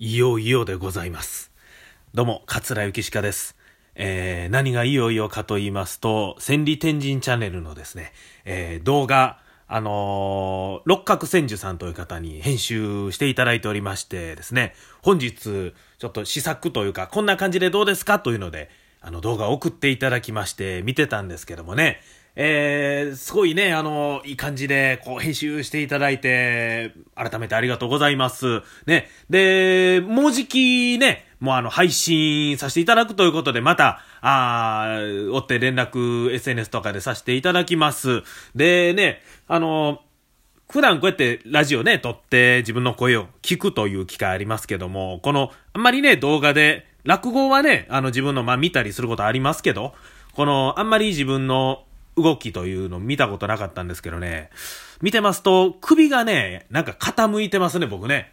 いよいよでございます。どうも、桂幸鹿です。えー、何がいよいよかと言いますと、千里天神チャンネルのですね、えー、動画、あのー、六角千住さんという方に編集していただいておりましてですね、本日、ちょっと試作というか、こんな感じでどうですかというので、あの動画を送っていただきまして見てたんですけどもね、えー、すごいね、あの、いい感じで、こう、編集していただいて、改めてありがとうございます。ね。で、もうじきね、もうあの、配信させていただくということで、また、あー、追って連絡、SNS とかでさせていただきます。でね、あの、普段こうやってラジオね、撮って自分の声を聞くという機会ありますけども、この、あんまりね、動画で、落語はね、あの自分の、まあ見たりすることありますけど、この、あんまり自分の動きというの見たことなかったんですけどね、見てますと、首がね、なんか傾いてますね、僕ね。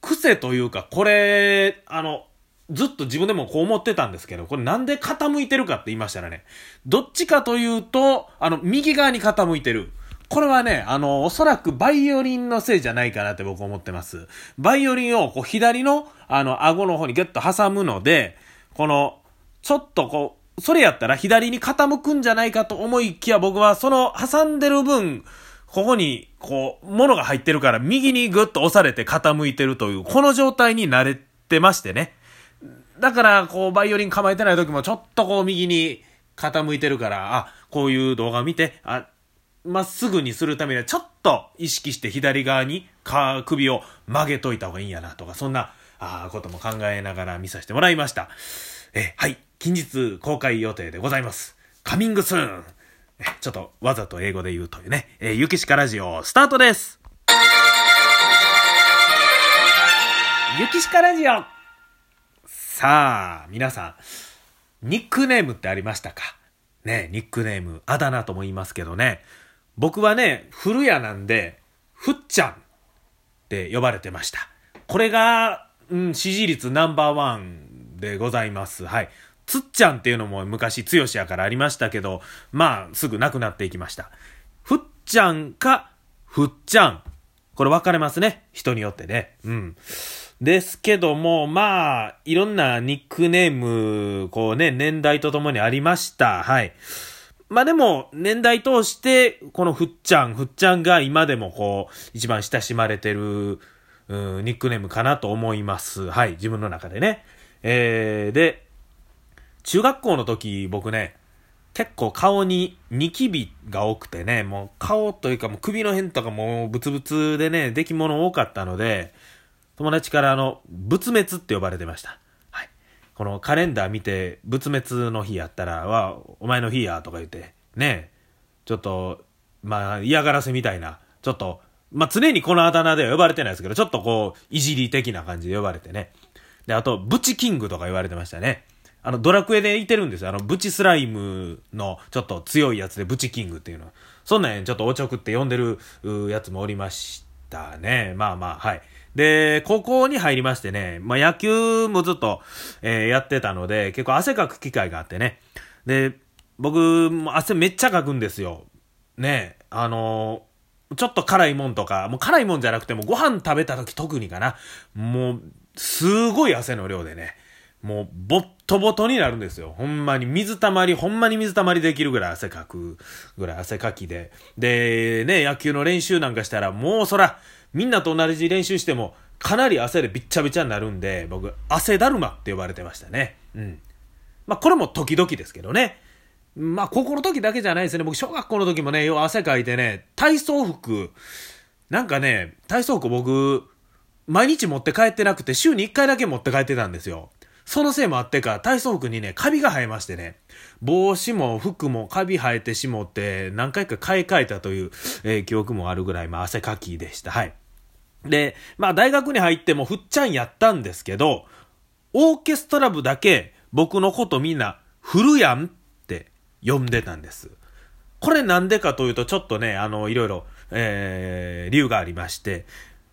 癖というか、これ、あの、ずっと自分でもこう思ってたんですけど、これなんで傾いてるかって言いましたらね、どっちかというと、あの、右側に傾いてる。これはね、あの、おそらくバイオリンのせいじゃないかなって僕思ってます。バイオリンをこう左の、あの、顎の方にギュッと挟むので、この、ちょっとこう、それやったら左に傾くんじゃないかと思いきや僕はその挟んでる分、ここに、こう、物が入ってるから右にぐっと押されて傾いてるという、この状態に慣れてましてね。だから、こう、バイオリン構えてない時もちょっとこう右に傾いてるから、あ、こういう動画を見て、あ、まっすぐにするためにはちょっと意識して左側にか首を曲げといた方がいいんやなとか、そんな、あことも考えながら見させてもらいました。え、はい。近日公開予定でございます。カミングスーン。ちょっとわざと英語で言うというね、えー、ゆきしかラジオスタートですゆきしかラジオさあ、皆さん、ニックネームってありましたか？ね、ニックネーム、あだ名とも言いますけどね、僕はね、古谷なんで、ふっちゃんって呼ばれてました。これが、うん、支持率ナンバーワンでございます。はい。つっちゃんっていうのも昔、つよしやからありましたけど、まあ、すぐなくなっていきました。ふっちゃんか、ふっちゃん。これ分かれますね。人によってね。うん。ですけども、まあ、いろんなニックネーム、こうね、年代とともにありました。はい。まあでも、年代通して、このふっちゃん、ふっちゃんが今でもこう、一番親しまれてる、うん、ニックネームかなと思います。はい。自分の中でね。えー、で、中学校の時僕ね、結構顔にニキビが多くてね、もう顔というかもう首の辺とかもうブツブツでね、出来物多かったので、友達からあの、仏滅って呼ばれてました。このカレンダー見て、仏滅の日やったら、わ、お前の日や、とか言って、ね、ちょっと、まあ嫌がらせみたいな、ちょっと、まあ常にこのあだ名では呼ばれてないですけど、ちょっとこう、いじり的な感じで呼ばれてね。で、あと、ブチキングとか言われてましたね。あの、ドラクエでいてるんですよ。あの、ブチスライムのちょっと強いやつでブチキングっていうの。そんなんちょっとおちょくって呼んでるやつもおりましたね。まあまあ、はい。で、高校に入りましてね、まあ野球もずっと、えー、やってたので、結構汗かく機会があってね。で、僕、も汗めっちゃかくんですよ。ね、あのー、ちょっと辛いもんとか、もう辛いもんじゃなくてもご飯食べた時特にかな。もう、すごい汗の量でね。もう、ぼっとぼとになるんですよ。ほんまに水たまり、ほんまに水たまりできるぐらい汗かくぐらい汗かきで。で、ね、野球の練習なんかしたら、もうそら、みんなと同じ練習しても、かなり汗でびっちゃびちゃになるんで、僕、汗だるまって呼ばれてましたね。うん。まあ、これも時々ですけどね。まあ、高校の時だけじゃないですね。僕、小学校の時もね、よう汗かいてね、体操服、なんかね、体操服僕、毎日持って帰ってなくて、週に1回だけ持って帰ってたんですよ。そのせいもあってか、体操服にね、カビが生えましてね、帽子も服もカビ生えてしもって、何回か買い替えたという、えー、記憶もあるぐらい、まあ、汗かきでした。はい。で、まあ、大学に入ってもふっちゃんやったんですけど、オーケストラ部だけ僕のことみんな、フルやんって呼んでたんです。これなんでかというと、ちょっとね、あの、いろいろ、えー、理由がありまして、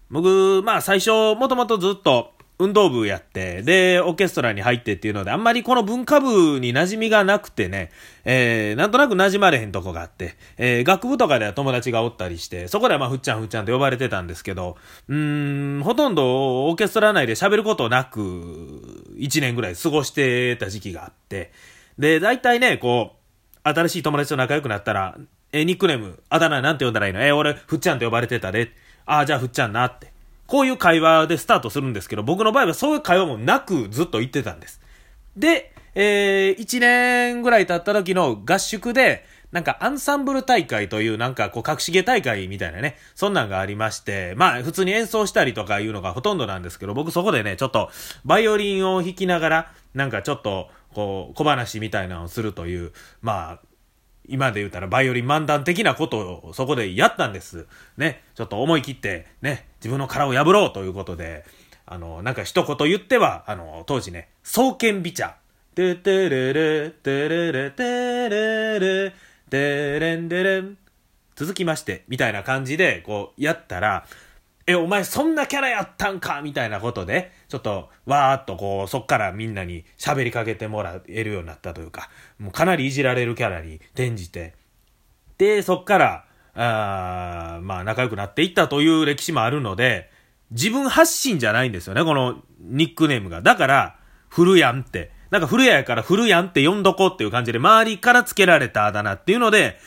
僕、まあ最初、もともとずっと、運動部やって、で、オーケストラに入ってっていうので、あんまりこの文化部に馴染みがなくてね、えー、なんとなく馴染まれへんとこがあって、えー、学部とかでは友達がおったりして、そこではまあ、ふっちゃんふっちゃんって呼ばれてたんですけど、うーん、ほとんどオーケストラ内で喋ることなく、1年ぐらい過ごしてた時期があって、で、大体ね、こう、新しい友達と仲良くなったら、えー、ニックネーム、あだ名なんて呼んだらいいの？えー、俺、ふっちゃんって呼ばれてたで。ああ、じゃあふっちゃんなって。こういう会話でスタートするんですけど、僕の場合はそういう会話もなくずっと言ってたんです。で、えー、1年ぐらい経った時の合宿で、なんかアンサンブル大会というなんかこう隠し芸大会みたいなね、そんなんがありまして、まあ普通に演奏したりとかいうのがほとんどなんですけど、僕そこでね、ちょっとバイオリンを弾きながら、なんかちょっとこう小話みたいなのをするという、まあ今で言うたらバイオリン漫談的なことをそこでやったんです。ね。ちょっと思い切って、ね、自分の殻を破ろうということで、あの、なんか一言言っては、あの、当時ね、双剣美茶。ててれれ、てれれ、てれれ、てれんでれん。続きまして、みたいな感じで、こう、やったら、え、お前そんなキャラやったんかみたいなことで、ちょっと、わーっとこう、そっからみんなに喋りかけてもらえるようになったというか、もうかなりいじられるキャラに転じて、で、そっから、あまあ仲良くなっていったという歴史もあるので、自分発信じゃないんですよね、このニックネームが。だから、古やんって。なんか古谷やから古やんって呼んどこうっていう感じで、周りから付けられたあだ名っていうので、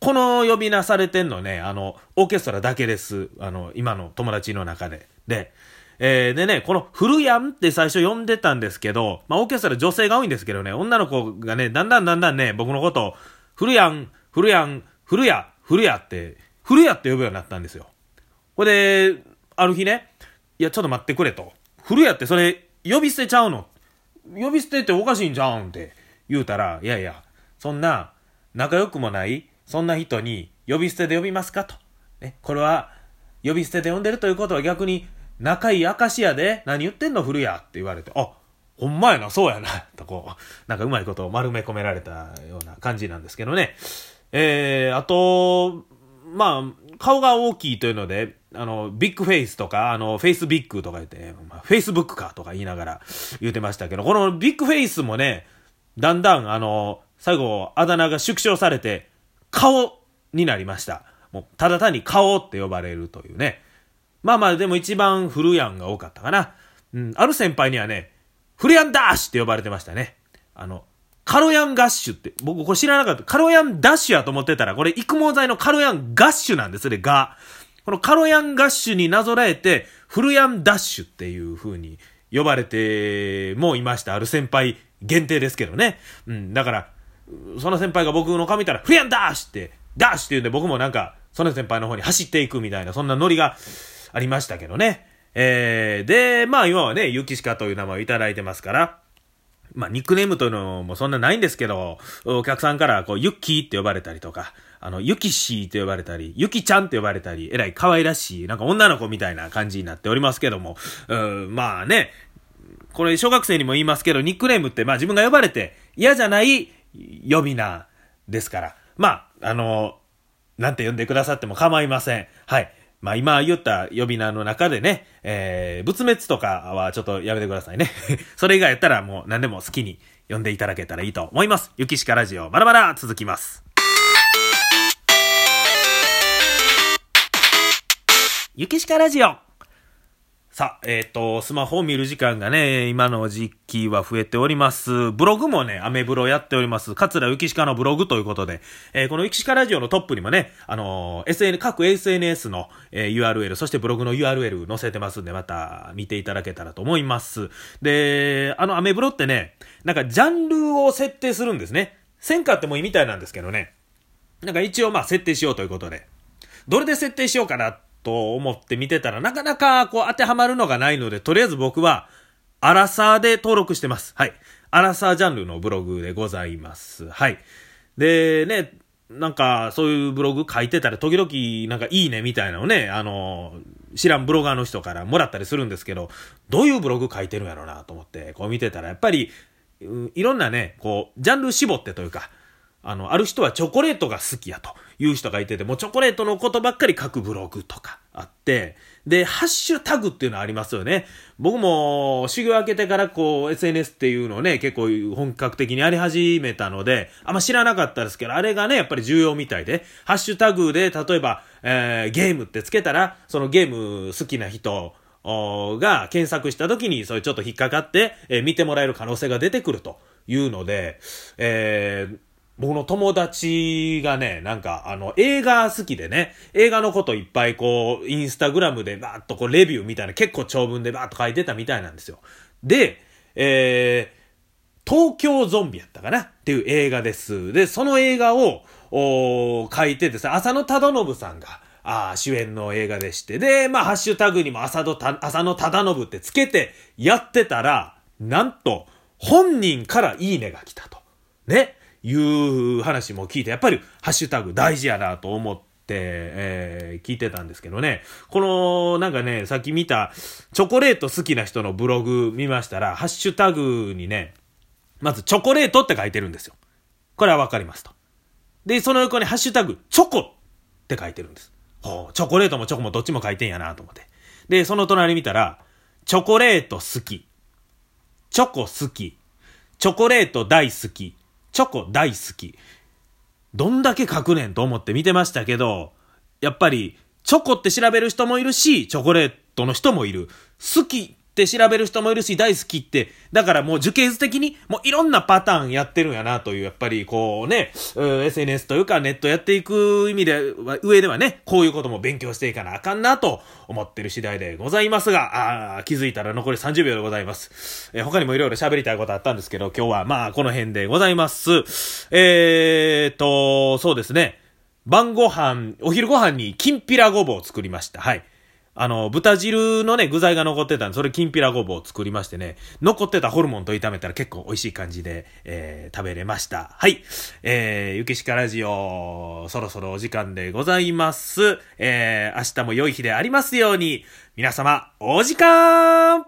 この呼び名されてんのね、あの、オーケストラだけです。あの、今の友達の中で。で、えー、でね、この古やんって最初呼んでたんですけど、まあ、オーケストラ女性が多いんですけどね、女の子がね、だんだんだんだんね、僕のことを、古やん、古やん、古や、古やって、古やって呼ぶようになったんですよ。これで、ある日ね、いや、ちょっと待ってくれと。古やってそれ、呼び捨てちゃうの。呼び捨てっておかしいんじゃうんって言うたら、いやいや、そんな、仲良くもない、そんな人に呼び捨てで呼びますかと。ね、これは、呼び捨てで呼んでるということは逆に、仲いい証やで、何言ってんの古やって言われて、あ、ほんまやな、そうやな、とこう、なんかうまいことを丸め込められたような感じなんですけどね。えー、あと、まあ、顔が大きいというので、あの、 Big Face とか、あの、 Face Big とか言って、まあ、フェイスブックかとか言いながら言うてましたけど、このビッグフェイスもね、だんだん、あの、最後、あだ名が縮小されて、顔になりました。もう、ただ単に顔って呼ばれるというね。まあまあ、でも一番フルヤンが多かったかな。うん、ある先輩にはね、フルヤンダッシュって呼ばれてましたね。あの、カロヤンガッシュって、僕これ知らなかった。カロヤンダッシュやと思ってたら、これ育毛剤のカロヤンガッシュなんですね、が。このカロヤンガッシュになぞらえて、フルヤンダッシュっていう風に呼ばれてもいました。ある先輩限定ですけどね。うん、だから、その先輩が僕の顔見たら、フリアンダッシって、ダッシュって言うんで僕もなんか、その先輩の方に走っていくみたいな、そんなノリがありましたけどね。えー、で、まあ今はね、ユキシカという名前をいただいてますから、まあニックネームというのもそんなないんですけど、お客さんからこう、ユッキーって呼ばれたりとか、あの、ユキシーって呼ばれたり、ユキちゃんって呼ばれたり、えらい可愛らしい、なんか女の子みたいな感じになっておりますけども、うん、まあね、これ小学生にも言いますけど、ニックネームってまあ自分が呼ばれて嫌じゃない呼び名ですから。まあ、あの、なんて呼んでくださっても構いません。はい。まあ今言った呼び名の中でね、えー、仏滅とかはちょっとやめてくださいね。それ以外やったらもう何でも好きに呼んでいただけたらいいと思います。ゆきしかラジオ、まだまだ続きます。ゆきしかラジオさあ、えっ、ー、と、スマホを見る時間がね、今の時期は増えております。ブログもね、アメブロやっております。桂ゆきしかのブログということで、えー、このゆきしかラジオのトップにもね、あのー、SN、各 SNS の、え、URL、そしてブログの URL 載せてますんで、また見ていただけたらと思います。で、あのアメブロってね、なんかジャンルを設定するんですね。せんかってもいいみたいなんですけどね。なんか一応まあ設定しようということで。どれで設定しようかなと思って見てたら、なかなかこう当てはまるのがないので、とりあえず僕は、アラサーで登録してます。はい。アラサージャンルのブログでございます。はい。で、ね、なんか、そういうブログ書いてたら、時々、なんか、いいねみたいなのをね、あの、知らんブロガーの人からもらったりするんですけど、どういうブログ書いてるんやろうなと思って、こう見てたら、やっぱり、いろんなね、こう、ジャンル絞ってというか、あの、ある人はチョコレートが好きやという人がいてて、もうチョコレートのことばっかり書くブログとかあって、で、ハッシュタグっていうのはありますよね。僕も修行明けてからこう SNS っていうのをね、結構本格的にやり始めたので、あんま知らなかったですけど、あれがね、やっぱり重要みたいで、ハッシュタグで例えば、えー、ゲームってつけたら、そのゲーム好きな人、が検索した時にそれちょっと引っかかって、えー、見てもらえる可能性が出てくるというので、えー、僕の友達がね、なんか、あの、映画好きでね、映画のこといっぱいこう、インスタグラムでバーっとこう、レビューみたいな、結構長文でバーっと書いてたみたいなんですよ。で、えー、東京ゾンビやったかな？っていう映画です。で、その映画を、お書いてですね、浅野忠信さんが、あ主演の映画でして、で、まあ、ハッシュタグにも浅野浅野忠信ってつけてやってたら、なんと、本人からいいねが来たと。ね。いう話も聞いて、やっぱりハッシュタグ大事やなと思って、えー、聞いてたんですけどね。この、なんかね、さっき見た、チョコレート好きな人のブログ見ましたら、ハッシュタグにね、まずチョコレートって書いてるんですよ。これはわかりますと。で、その横にハッシュタグ、チョコって書いてるんです。ほう、チョコレートもチョコもどっちも書いてんやなと思って。で、その隣見たら、チョコレート好き。チョコ好き。チョコレート大好き。チョコ大好き。どんだけ書くねんと思って見てましたけど、やっぱり、チョコって調べる人もいるし、チョコレートの人もいる。好きって調べる人もいるし、大好きって、だからもう受験的に、もういろんなパターンやってるんやなという、やっぱりこうね、う SNS というかネットやっていく意味で、上ではね、こういうことも勉強していかなあかんなと思ってる次第でございますが、あ気づいたら残り30秒でございます。えー、他にもいろいろ喋りたいことあったんですけど、今日はまあこの辺でございます。えーと、そうですね。晩ご飯、お昼ご飯にきんぴらごぼうを作りました。はい。あの、豚汁のね、具材が残ってたんで、それきんぴらごぼうを作りましてね、残ってたホルモンと炒めたら結構美味しい感じで、えー、食べれました。はい。えー、ゆきしかラジオ、そろそろお時間でございます。えー、明日も良い日でありますように、皆様、お時間